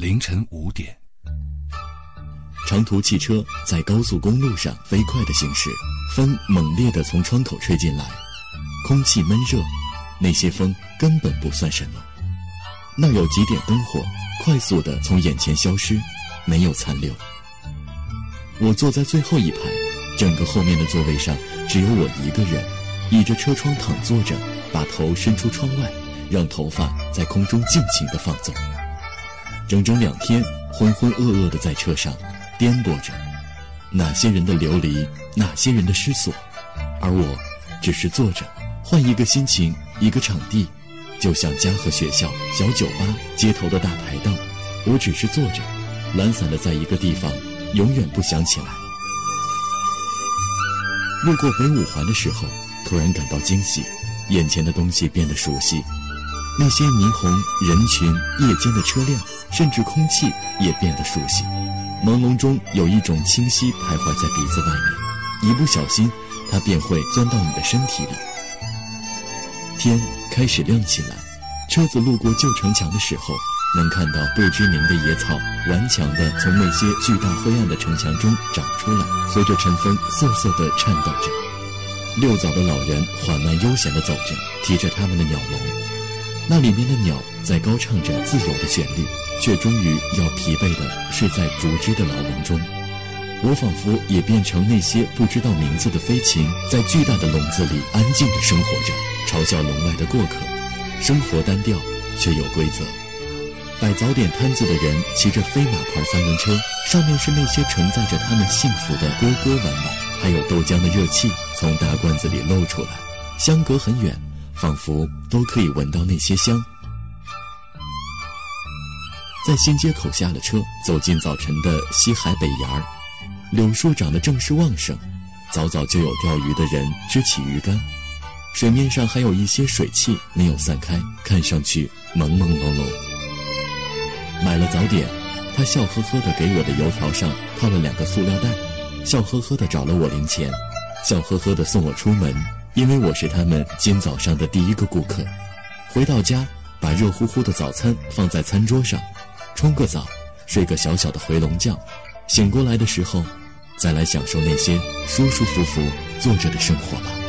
凌晨五点，长途汽车在高速公路上飞快的行驶，风猛烈的从窗口吹进来，空气闷热，那些风根本不算什么。那有几点灯火，快速的从眼前消失，没有残留。我坐在最后一排，整个后面的座位上只有我一个人，倚着车窗躺坐着，把头伸出窗外，让头发在空中尽情的放纵。整整两天，浑浑噩噩的在车上颠簸着，哪些人的流离，哪些人的失所，而我，只是坐着，换一个心情，一个场地，就像家和学校、小酒吧、街头的大排档，我只是坐着，懒散的在一个地方，永远不想起来。路过北五环的时候，突然感到惊喜，眼前的东西变得熟悉，那些霓虹、人群、夜间的车辆。甚至空气也变得熟悉，朦胧中有一种清晰徘徊在鼻子外面，一不小心，它便会钻到你的身体里。天开始亮起来，车子路过旧城墙的时候，能看到不知名的野草顽强地从那些巨大灰暗的城墙中长出来，随着晨风瑟瑟地颤抖着。遛早的老人缓慢悠闲地走着，提着他们的鸟笼，那里面的鸟在高唱着自由的旋律。却终于要疲惫地睡在竹枝的牢笼中，我仿佛也变成那些不知道名字的飞禽，在巨大的笼子里安静地生活着，嘲笑笼外的过客。生活单调，却有规则。摆早点摊子的人骑着飞马牌三轮车，上面是那些承载着他们幸福的蝈蝈玩玩，还有豆浆的热气从大罐子里漏出来，相隔很远，仿佛都可以闻到那些香。在新街口下了车，走进早晨的西海北沿儿，柳树长得正是旺盛，早早就有钓鱼的人支起鱼竿，水面上还有一些水汽没有散开，看上去朦朦胧胧。买了早点，他笑呵呵地给我的油条上套了两个塑料袋，笑呵呵地找了我零钱，笑呵呵地送我出门，因为我是他们今早上的第一个顾客。回到家，把热乎乎的早餐放在餐桌上。冲个澡，睡个小小的回笼觉，醒过来的时候，再来享受那些舒舒服服坐着的生活吧。